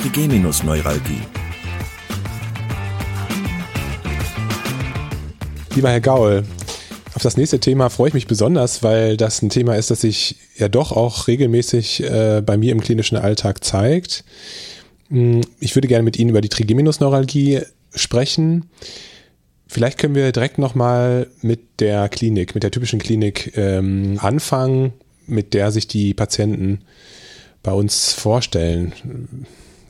Trigeminusneuralgie. Lieber Herr Gaul, auf das nächste Thema freue ich mich besonders, weil das ein Thema ist, das sich ja doch auch regelmäßig äh, bei mir im klinischen Alltag zeigt. Hm, ich würde gerne mit Ihnen über die Trigeminusneuralgie sprechen. Vielleicht können wir direkt nochmal mit der Klinik, mit der typischen Klinik ähm, anfangen, mit der sich die Patienten bei uns vorstellen.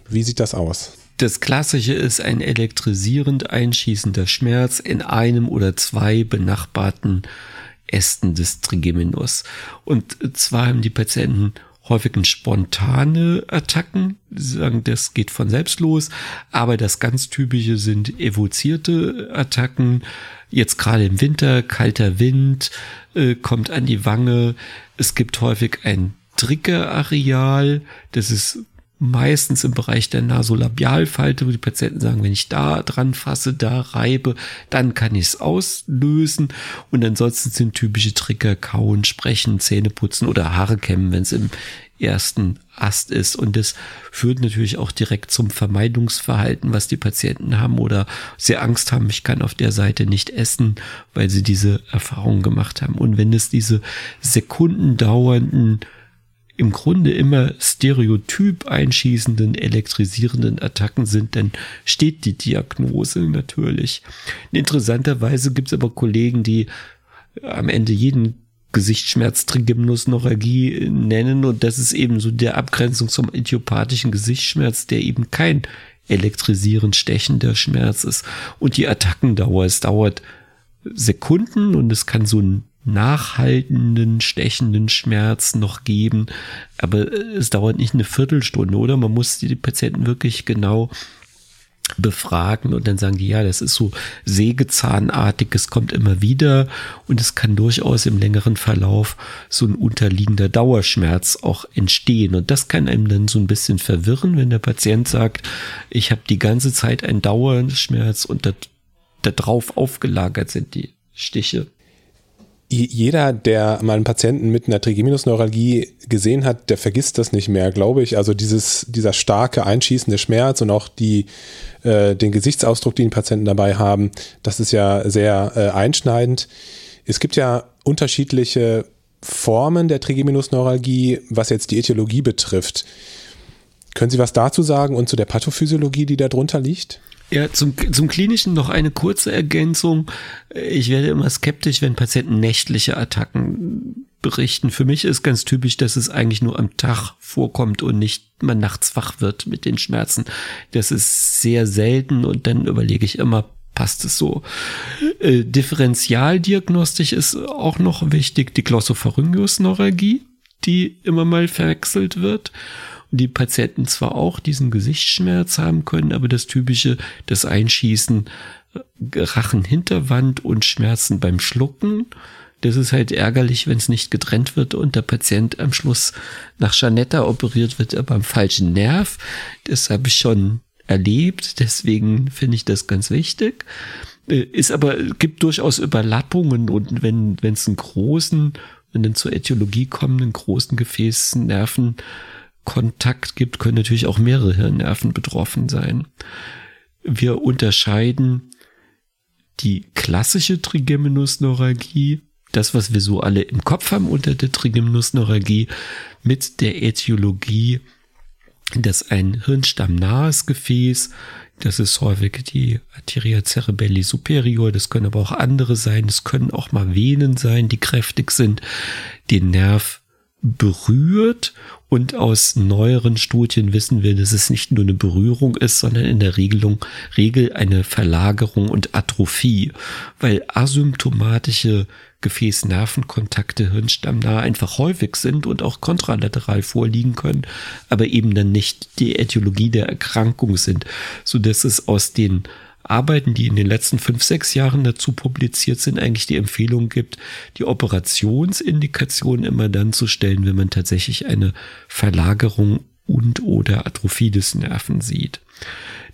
Wie sieht das aus? Das Klassische ist ein elektrisierend einschießender Schmerz in einem oder zwei benachbarten Ästen des Trigeminus. Und zwar haben die Patienten häufig spontane Attacken. Sie sagen, das geht von selbst los. Aber das ganz typische sind evozierte Attacken. Jetzt gerade im Winter, kalter Wind, äh, kommt an die Wange. Es gibt häufig ein Triggerareal. Das ist meistens im Bereich der Nasolabialfalte, wo die Patienten sagen, wenn ich da dran fasse, da reibe, dann kann ich es auslösen. Und ansonsten sind typische Trigger kauen, sprechen, Zähne putzen oder Haare kämmen, wenn es im ersten Ast ist. Und das führt natürlich auch direkt zum Vermeidungsverhalten, was die Patienten haben oder sehr Angst haben, ich kann auf der Seite nicht essen, weil sie diese Erfahrung gemacht haben. Und wenn es diese sekundendauernden im Grunde immer stereotyp einschießenden, elektrisierenden Attacken sind, dann steht die Diagnose natürlich. Interessanterweise gibt es aber Kollegen, die am Ende jeden Gesichtsschmerz Trigeminusneuralgie nennen und das ist eben so der Abgrenzung zum idiopathischen Gesichtsschmerz, der eben kein elektrisierend stechender Schmerz ist. Und die Attackendauer, es dauert Sekunden und es kann so ein nachhaltenden, stechenden Schmerz noch geben. Aber es dauert nicht eine Viertelstunde, oder? Man muss die Patienten wirklich genau befragen und dann sagen die, ja, das ist so sägezahnartig, es kommt immer wieder und es kann durchaus im längeren Verlauf so ein unterliegender Dauerschmerz auch entstehen und das kann einem dann so ein bisschen verwirren, wenn der Patient sagt, ich habe die ganze Zeit einen Dauerschmerz und da, da drauf aufgelagert sind die Stiche jeder, der mal einen Patienten mit einer Trigeminusneuralgie gesehen hat, der vergisst das nicht mehr, glaube ich. Also dieses, dieser starke einschießende Schmerz und auch die, äh, den Gesichtsausdruck, den die Patienten dabei haben, das ist ja sehr äh, einschneidend. Es gibt ja unterschiedliche Formen der Trigeminusneuralgie, was jetzt die Äthiologie betrifft. Können Sie was dazu sagen und zu der Pathophysiologie, die darunter liegt? Ja, zum, zum Klinischen noch eine kurze Ergänzung. Ich werde immer skeptisch, wenn Patienten nächtliche Attacken berichten. Für mich ist ganz typisch, dass es eigentlich nur am Tag vorkommt und nicht man nachts wach wird mit den Schmerzen. Das ist sehr selten und dann überlege ich immer, passt es so. Äh, Differentialdiagnostisch ist auch noch wichtig, die Glossopharyngeusneuralgie, die immer mal verwechselt wird die Patienten zwar auch diesen Gesichtsschmerz haben können, aber das typische, das Einschießen, äh, Rachenhinterwand und Schmerzen beim Schlucken. Das ist halt ärgerlich, wenn es nicht getrennt wird und der Patient am Schluss nach Janetta operiert wird, aber am falschen Nerv. Das habe ich schon erlebt, deswegen finde ich das ganz wichtig. Äh, ist aber, gibt durchaus Überlappungen und wenn wenn es einen großen, wenn dann zur Äthiologie kommenden großen Gefäßnerven Kontakt gibt, können natürlich auch mehrere Hirnnerven betroffen sein. Wir unterscheiden die klassische Trigeminusneuralgie, das, was wir so alle im Kopf haben unter der Trigeminusneuralgie, mit der Äthiologie, dass ein hirnstammnahes Gefäß, das ist häufig die Arteria cerebelli superior, das können aber auch andere sein, es können auch mal Venen sein, die kräftig sind, den Nerv berührt und aus neueren Studien wissen wir, dass es nicht nur eine Berührung ist, sondern in der Regelung, Regel eine Verlagerung und Atrophie, weil asymptomatische Gefäßnervenkontakte hirnstammnah einfach häufig sind und auch kontralateral vorliegen können, aber eben dann nicht die Äthiologie der Erkrankung sind, so dass es aus den Arbeiten, die in den letzten fünf, sechs Jahren dazu publiziert sind, eigentlich die Empfehlung gibt, die Operationsindikation immer dann zu stellen, wenn man tatsächlich eine Verlagerung und oder Atrophie des Nerven sieht.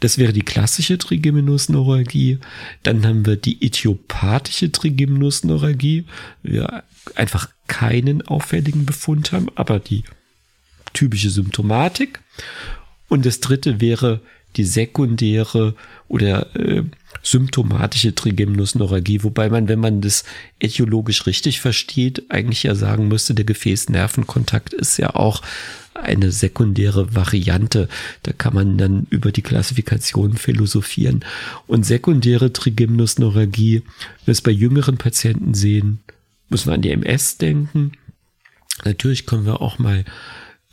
Das wäre die klassische Trigeminusneuralgie. Dann haben wir die idiopathische Trigeminusneuralgie. Wir einfach keinen auffälligen Befund haben, aber die typische Symptomatik. Und das dritte wäre die sekundäre oder äh, symptomatische Trigeminusneuralgie, wobei man, wenn man das etiologisch richtig versteht, eigentlich ja sagen müsste, der Gefäßnervenkontakt ist ja auch eine sekundäre Variante. Da kann man dann über die Klassifikation philosophieren. Und sekundäre Trigeminusneuralgie, wenn wir es bei jüngeren Patienten sehen, müssen wir an die MS denken. Natürlich können wir auch mal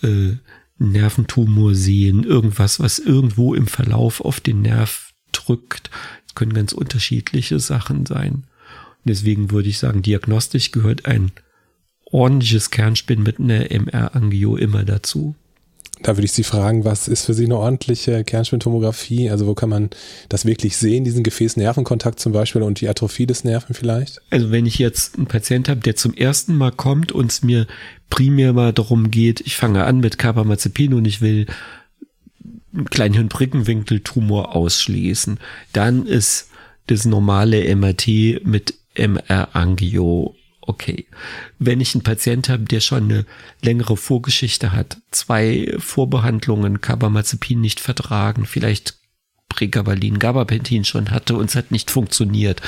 äh, Nerventumor sehen, irgendwas, was irgendwo im Verlauf auf den Nerv drückt. Es können ganz unterschiedliche Sachen sein. Und deswegen würde ich sagen, diagnostisch gehört ein ordentliches Kernspin mit einer MR-Angio immer dazu. Da würde ich Sie fragen, was ist für Sie eine ordentliche Kernspintomographie? Also wo kann man das wirklich sehen, diesen Gefäß-Nervenkontakt zum Beispiel und die Atrophie des Nerven vielleicht? Also wenn ich jetzt einen Patient habe, der zum ersten Mal kommt und es mir primär mal darum geht, ich fange an mit Carbamazepin und ich will einen kleinen Hirnbrickenwinkeltumor ausschließen, dann ist das normale MRT mit MR-Angio okay. Wenn ich einen Patient habe, der schon eine längere Vorgeschichte hat, zwei Vorbehandlungen Carbamazepin nicht vertragen, vielleicht Pregabalin, Gabapentin schon hatte und es hat nicht funktioniert.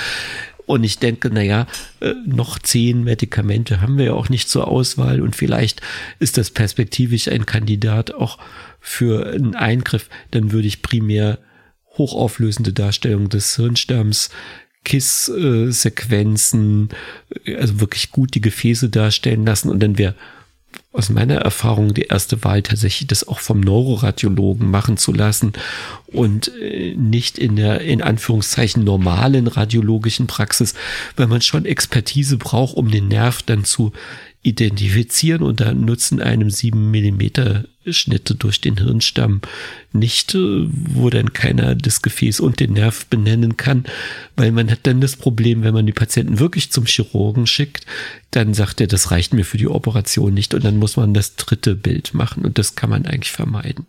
Und ich denke, naja, äh, noch zehn Medikamente haben wir ja auch nicht zur Auswahl und vielleicht ist das perspektivisch ein Kandidat auch für einen Eingriff. Dann würde ich primär hochauflösende Darstellung des Hirnstamms KISS-Sequenzen, also wirklich gut die Gefäße darstellen lassen und dann wäre aus meiner Erfahrung die erste Wahl tatsächlich, das auch vom Neuroradiologen machen zu lassen und äh, nicht in der in Anführungszeichen normalen radiologischen Praxis, weil man schon Expertise braucht, um den Nerv dann zu identifizieren und da nutzen einem sieben Millimeter Schnitte durch den Hirnstamm nicht, äh, wo dann keiner das Gefäß und den Nerv benennen kann, weil man hat dann das Problem, wenn man die Patienten wirklich zum Chirurgen schickt, dann sagt er, das reicht mir für die Operation nicht und dann muss man das dritte Bild machen und das kann man eigentlich vermeiden.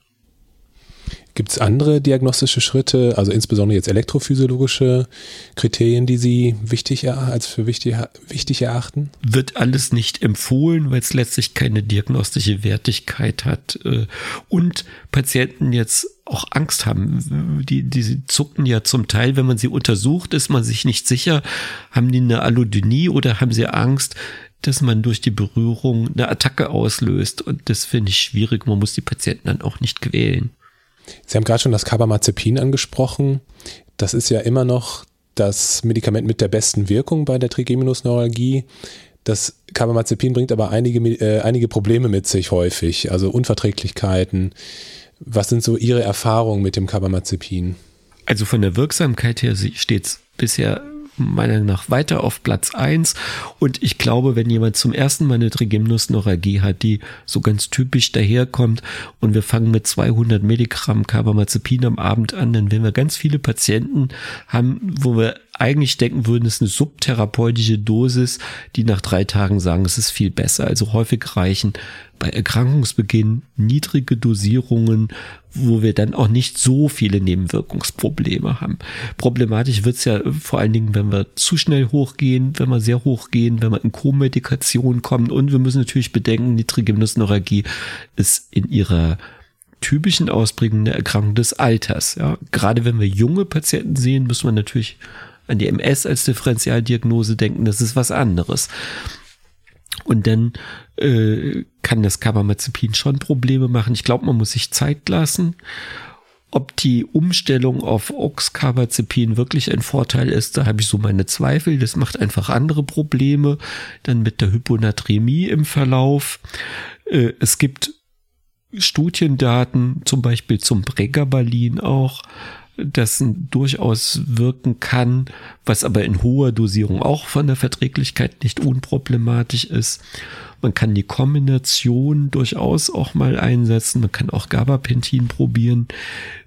Gibt es andere diagnostische Schritte, also insbesondere jetzt elektrophysiologische Kriterien, die Sie wichtig als für wichtig, wichtig erachten? Wird alles nicht empfohlen, weil es letztlich keine diagnostische Wertigkeit hat. Äh, und Patienten jetzt auch Angst haben. Die, die zucken ja zum Teil, wenn man sie untersucht, ist man sich nicht sicher, haben die eine Allodynie oder haben sie Angst, dass man durch die Berührung eine Attacke auslöst. Und das finde ich schwierig. Man muss die Patienten dann auch nicht quälen. Sie haben gerade schon das Carbamazepin angesprochen. Das ist ja immer noch das Medikament mit der besten Wirkung bei der Trigeminusneuralgie. Das Carbamazepin bringt aber einige, äh, einige Probleme mit sich häufig, also Unverträglichkeiten. Was sind so Ihre Erfahrungen mit dem Carbamazepin? Also von der Wirksamkeit her steht es bisher meiner Meinung nach weiter auf Platz eins Und ich glaube, wenn jemand zum ersten Mal eine Trigeminusneuralgie hat, die so ganz typisch daherkommt und wir fangen mit 200 Milligramm Carbamazepin am Abend an, dann werden wir ganz viele Patienten haben, wo wir eigentlich denken würden, es ist eine subtherapeutische Dosis, die nach drei Tagen sagen, es ist viel besser. Also häufig reichen bei Erkrankungsbeginn niedrige Dosierungen, wo wir dann auch nicht so viele Nebenwirkungsprobleme haben. Problematisch wird's ja vor allen Dingen, wenn wir zu schnell hochgehen, wenn wir sehr hochgehen, wenn wir in Co-Medikation kommen und wir müssen natürlich bedenken, die Trigeminusneuralgie ist in ihrer typischen Ausprägung eine Erkrankung des Alters. Ja, gerade wenn wir junge Patienten sehen, müssen wir natürlich an die MS als Differentialdiagnose denken, das ist was anderes. Und dann äh, kann das Carbamazepin schon Probleme machen. Ich glaube, man muss sich Zeit lassen. Ob die Umstellung auf Oxcarbazepin wirklich ein Vorteil ist, da habe ich so meine Zweifel. Das macht einfach andere Probleme. Dann mit der Hyponatremie im Verlauf. Äh, es gibt Studiendaten, zum Beispiel zum Pregabalin auch, das durchaus wirken kann, was aber in hoher Dosierung auch von der Verträglichkeit nicht unproblematisch ist. Man kann die Kombination durchaus auch mal einsetzen. Man kann auch Gabapentin probieren.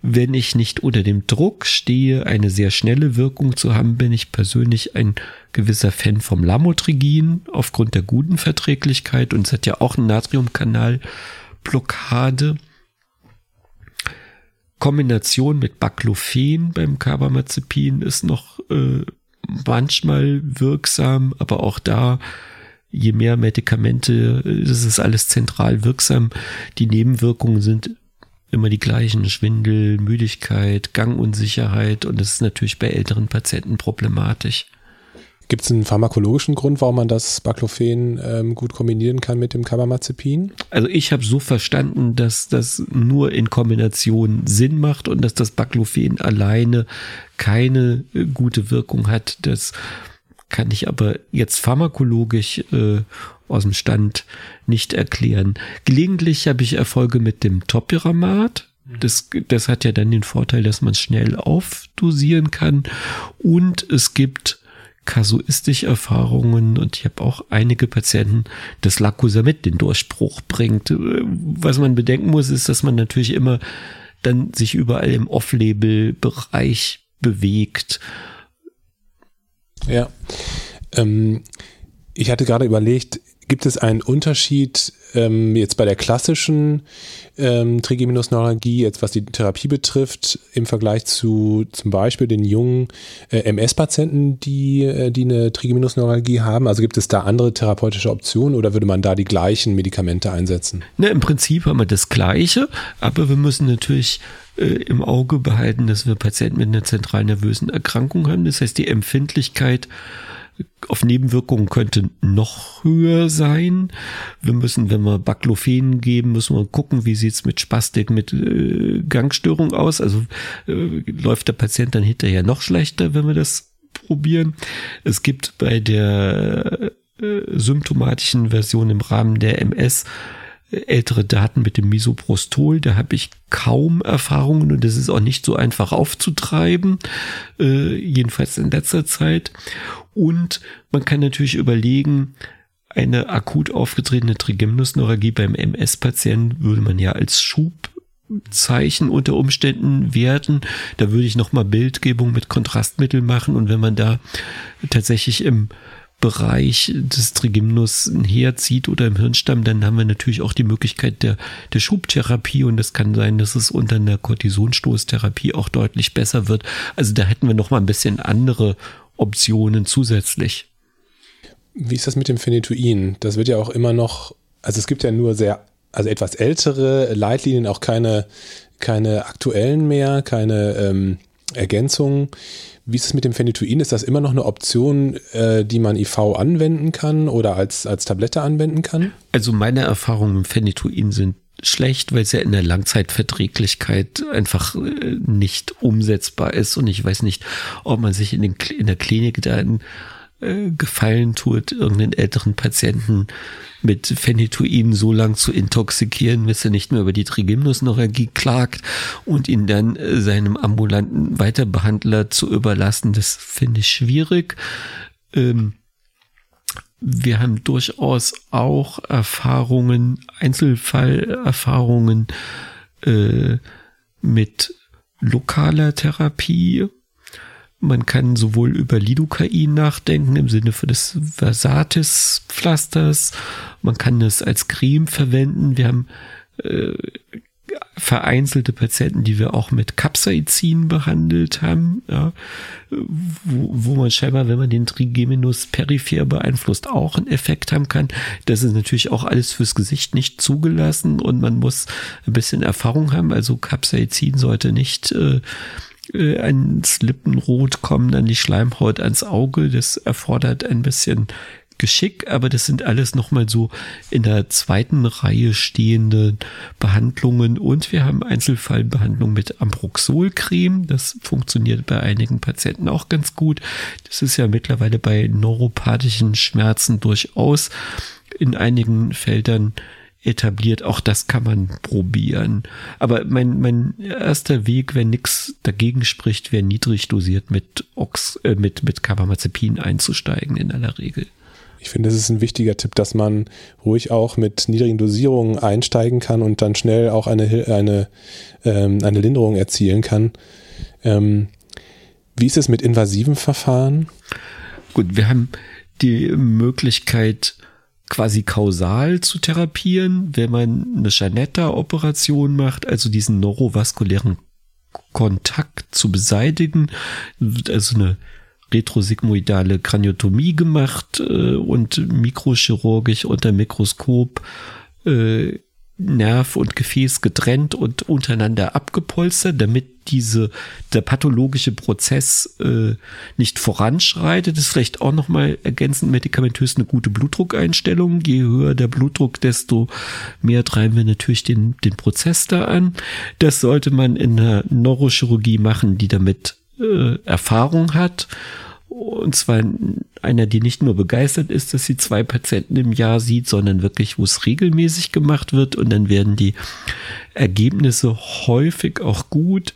Wenn ich nicht unter dem Druck stehe, eine sehr schnelle Wirkung zu haben, bin ich persönlich ein gewisser Fan vom Lamotrigin aufgrund der guten Verträglichkeit und es hat ja auch einen Natriumkanalblockade. Kombination mit Baclofen beim Carbamazepin ist noch äh, manchmal wirksam, aber auch da, je mehr Medikamente, das ist alles zentral wirksam. Die Nebenwirkungen sind immer die gleichen. Schwindel, Müdigkeit, Gangunsicherheit und das ist natürlich bei älteren Patienten problematisch. Gibt es einen pharmakologischen Grund, warum man das Baclofen ähm, gut kombinieren kann mit dem Carbamazepin? Also ich habe so verstanden, dass das nur in Kombination Sinn macht und dass das Baclofen alleine keine äh, gute Wirkung hat. Das kann ich aber jetzt pharmakologisch äh, aus dem Stand nicht erklären. Gelegentlich habe ich Erfolge mit dem Topiramat. Das, das hat ja dann den Vorteil, dass man schnell aufdosieren kann. Und es gibt kasuistische Erfahrungen und ich habe auch einige Patienten, dass Lacosamid den Durchbruch bringt. Was man bedenken muss, ist, dass man natürlich immer dann sich überall im Off-Label-Bereich bewegt. Ja. Ähm, ich hatte gerade überlegt, gibt es einen Unterschied ähm, jetzt bei der klassischen ähm, Trigeminusneuralgie, jetzt was die Therapie betrifft, im Vergleich zu zum Beispiel den jungen äh, MS-Patienten, die, äh, die eine Trigeminusneuralgie haben? Also gibt es da andere therapeutische Optionen oder würde man da die gleichen Medikamente einsetzen? Ne, Im Prinzip haben wir das Gleiche, aber wir müssen natürlich äh, im Auge behalten, dass wir Patienten mit einer zentralen nervösen Erkrankung haben. Das heißt, die Empfindlichkeit auf Nebenwirkungen könnte noch höher sein. Wir müssen, wenn wir Baclofen geben, müssen wir gucken, wie sieht's mit Spastik, mit äh, Gangstörung aus. Also äh, läuft der Patient dann hinterher noch schlechter, wenn wir das probieren. Es gibt bei der äh, symptomatischen Version im Rahmen der MS ältere Daten mit dem Misoprostol, da habe ich kaum Erfahrungen und das ist auch nicht so einfach aufzutreiben, äh, jedenfalls in letzter Zeit. Und man kann natürlich überlegen, eine akut aufgetretene Trigeminusneuralgie beim MS-Patienten würde man ja als Schubzeichen unter Umständen werten. Da würde ich nochmal Bildgebung mit Kontrastmittel machen und wenn man da tatsächlich im Bereich des Trigeminus herzieht oder im Hirnstamm, dann haben wir natürlich auch die Möglichkeit der, der Schubtherapie und es kann sein, dass es unter einer Kortisonstoßtherapie auch deutlich besser wird. Also da hätten wir noch mal ein bisschen andere Optionen zusätzlich. Wie ist das mit dem Phenetuin? Das wird ja auch immer noch, also es gibt ja nur sehr, also etwas ältere Leitlinien, auch keine, keine aktuellen mehr, keine ähm, Ergänzungen. Wie ist es mit dem Phenetuin? Ist das immer noch eine Option, äh, die man IV anwenden kann oder als, als Tablette anwenden kann? Also meine Erfahrungen mit Phenetuin sind schlecht, weil es ja in der Langzeitverträglichkeit einfach äh, nicht umsetzbar ist und ich weiß nicht, ob man sich in, den, in der Klinik da einen äh, Gefallen tut, irgendeinen älteren Patienten mit Phenetuin so lang zu intoxikieren, bis er nicht mehr über die Trigeminusneuralgie klagt und ihn dann äh, seinem ambulanten Weiterbehandler zu überlassen. Das finde ich schwierig. Ähm, wir haben durchaus auch Erfahrungen, Einzelfallerfahrungen äh, mit lokaler Therapie. Man kann sowohl über Lidocain nachdenken im Sinne des Versatis-Pflasters. Man kann es als Creme verwenden. Wir haben äh, vereinzelte Patienten, die wir auch mit Capsaicin behandelt haben, ja, wo, wo man scheinbar, wenn man den Trigeminus peripher beeinflusst, auch einen Effekt haben kann. Das ist natürlich auch alles fürs Gesicht nicht zugelassen und man muss ein bisschen Erfahrung haben. Also Capsaicin sollte nicht äh, äh ans Lippenrot kommen, dann die Schleimhaut ans Auge. Das erfordert ein bisschen Geschick, aber das sind alles nochmal so in der zweiten Reihe stehende Behandlungen und wir haben Einzelfallbehandlung mit Ambroxolcreme. Das funktioniert bei einigen Patienten auch ganz gut. Das ist ja mittlerweile bei neuropathischen Schmerzen durchaus in einigen Feldern etabliert. Auch das kann man probieren. Aber mein, mein erster Weg, wenn nichts dagegen spricht, wäre niedrig dosiert mit Ox, äh, mit, mit Carbamazepin einzusteigen in aller Regel. Ich finde, das ist ein wichtiger Tipp, dass man ruhig auch mit niedrigen Dosierungen einsteigen kann und dann schnell auch eine, eine, ähm, eine Linderung erzielen kann. Ähm, wie ist es mit invasiven Verfahren? Gut, wir haben die Möglichkeit, quasi kausal zu therapieren, wenn man eine Janetta-Operation macht, also diesen neurovaskulären Kontakt zu beseitigen, also eine retrosigmoidale Kraniotomie gemacht äh, und mikrochirurgisch unter Mikroskop äh, Nerv und Gefäß getrennt und untereinander abgepolstert, damit diese der pathologische Prozess äh, nicht voranschreitet. Das ist vielleicht auch nochmal ergänzend medikamentös eine gute Blutdruckeinstellung. Je höher der Blutdruck, desto mehr treiben wir natürlich den, den Prozess da an. Das sollte man in der Neurochirurgie machen, die damit äh, Erfahrung hat und zwar einer, die nicht nur begeistert ist, dass sie zwei Patienten im Jahr sieht, sondern wirklich, wo es regelmäßig gemacht wird. Und dann werden die Ergebnisse häufig auch gut.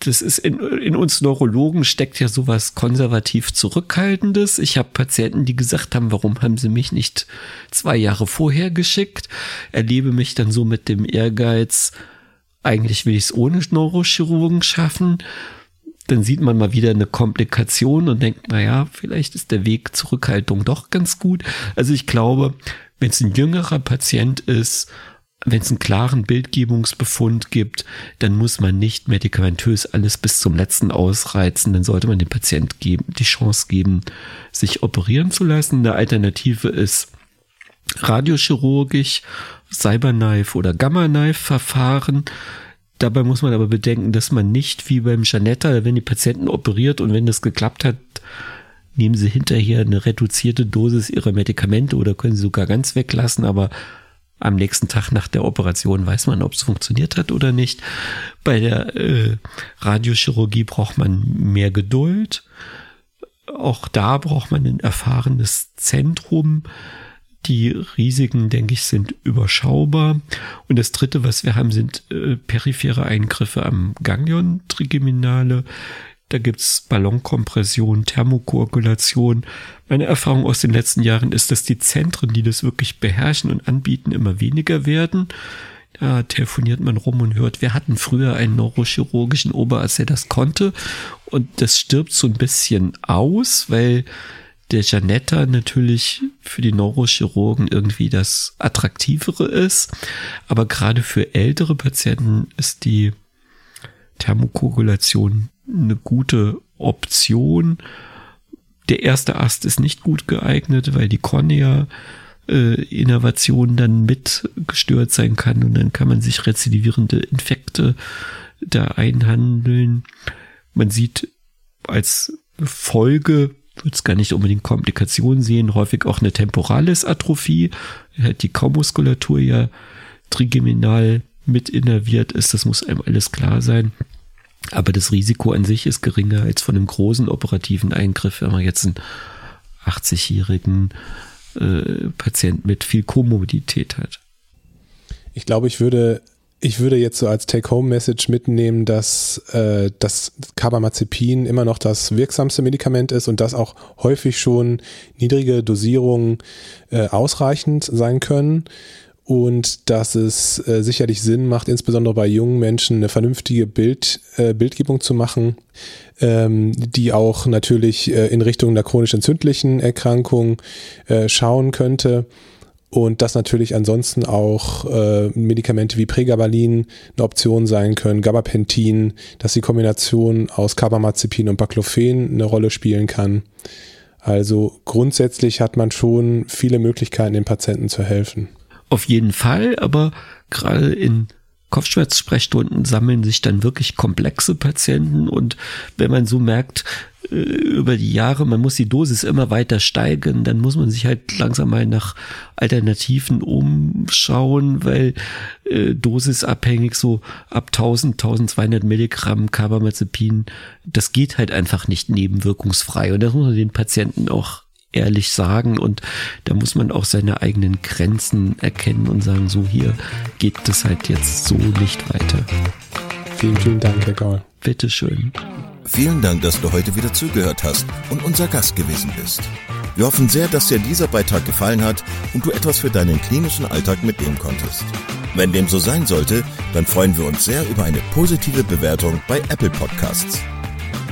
Das ist in, in uns Neurologen steckt ja sowas konservativ Zurückhaltendes. Ich habe Patienten, die gesagt haben, warum haben sie mich nicht zwei Jahre vorher geschickt? Erlebe mich dann so mit dem Ehrgeiz, eigentlich will ich es ohne Neurochirurgen schaffen dann sieht man mal wieder eine Komplikation und denkt, naja, vielleicht ist der Weg Zurückhaltung doch ganz gut. Also ich glaube, wenn es ein jüngerer Patient ist, wenn es einen klaren Bildgebungsbefund gibt, dann muss man nicht medikamentös alles bis zum letzten ausreizen. Dann sollte man dem Patient geben, die Chance geben, sich operieren zu lassen. Eine Alternative ist radiochirurgisch, Cyberknife oder Gamma-Knife-Verfahren. Dabei muss man aber bedenken, dass man nicht wie beim Janetta, wenn die Patienten operiert und wenn das geklappt hat, nehmen sie hinterher eine reduzierte Dosis ihrer Medikamente oder können sie sogar ganz weglassen, aber am nächsten Tag nach der Operation weiß man, ob es funktioniert hat oder nicht. Bei der äh, Radiochirurgie braucht man mehr Geduld. Auch da braucht man ein erfahrenes Zentrum. Die Risiken, denke ich, sind überschaubar. Und das Dritte, was wir haben, sind äh, periphere Eingriffe am Ganglion Trigeminale. Da gibt's Ballonkompression, Thermokoagulation. Meine Erfahrung aus den letzten Jahren ist, dass die Zentren, die das wirklich beherrschen und anbieten, immer weniger werden. Da telefoniert man rum und hört, wir hatten früher einen neurochirurgischen Oberarzt, der das konnte. Und das stirbt so ein bisschen aus, weil der Janetta natürlich für die Neurochirurgen irgendwie das Attraktivere ist. Aber gerade für ältere Patienten ist die Thermokoagulation eine gute Option. Der erste Ast ist nicht gut geeignet, weil die Cornea äh, Innovation dann mit gestört sein kann und dann kann man sich rezidivierende Infekte da einhandeln. Man sieht als Folge würde es gar nicht unbedingt Komplikationen sehen, häufig auch eine Temporalis-Atrophie, halt die Kaumuskulatur ja trigeminal mit innerviert ist, das muss einem alles klar sein. Aber das Risiko an sich ist geringer als von einem großen operativen Eingriff, wenn man jetzt einen 80-jährigen äh, Patient mit viel Komorbidität hat. Ich glaube, ich würde ich würde jetzt so als Take-Home-Message mitnehmen, dass äh, das Carbamazepin immer noch das wirksamste Medikament ist und dass auch häufig schon niedrige Dosierungen äh, ausreichend sein können. Und dass es äh, sicherlich Sinn macht, insbesondere bei jungen Menschen eine vernünftige Bild, äh, Bildgebung zu machen, ähm, die auch natürlich äh, in Richtung der chronisch entzündlichen Erkrankung äh, schauen könnte und dass natürlich ansonsten auch äh, Medikamente wie Pregabalin eine Option sein können, Gabapentin, dass die Kombination aus Carbamazepin und Baclofen eine Rolle spielen kann. Also grundsätzlich hat man schon viele Möglichkeiten, den Patienten zu helfen. Auf jeden Fall, aber gerade in Kopfschmerzsprechstunden sammeln sich dann wirklich komplexe Patienten und wenn man so merkt, äh, über die Jahre, man muss die Dosis immer weiter steigern, dann muss man sich halt langsam mal nach Alternativen umschauen, weil äh, dosisabhängig so ab 1000, 1200 Milligramm Carbamazepin, das geht halt einfach nicht nebenwirkungsfrei und das muss man den Patienten auch ehrlich sagen und da muss man auch seine eigenen Grenzen erkennen und sagen, so hier geht das halt jetzt so nicht weiter. Vielen, vielen Dank, Herr Gaul. Bitteschön. Vielen Dank, dass du heute wieder zugehört hast und unser Gast gewesen bist. Wir hoffen sehr, dass dir dieser Beitrag gefallen hat und du etwas für deinen klinischen Alltag mitnehmen konntest. Wenn dem so sein sollte, dann freuen wir uns sehr über eine positive Bewertung bei Apple Podcasts.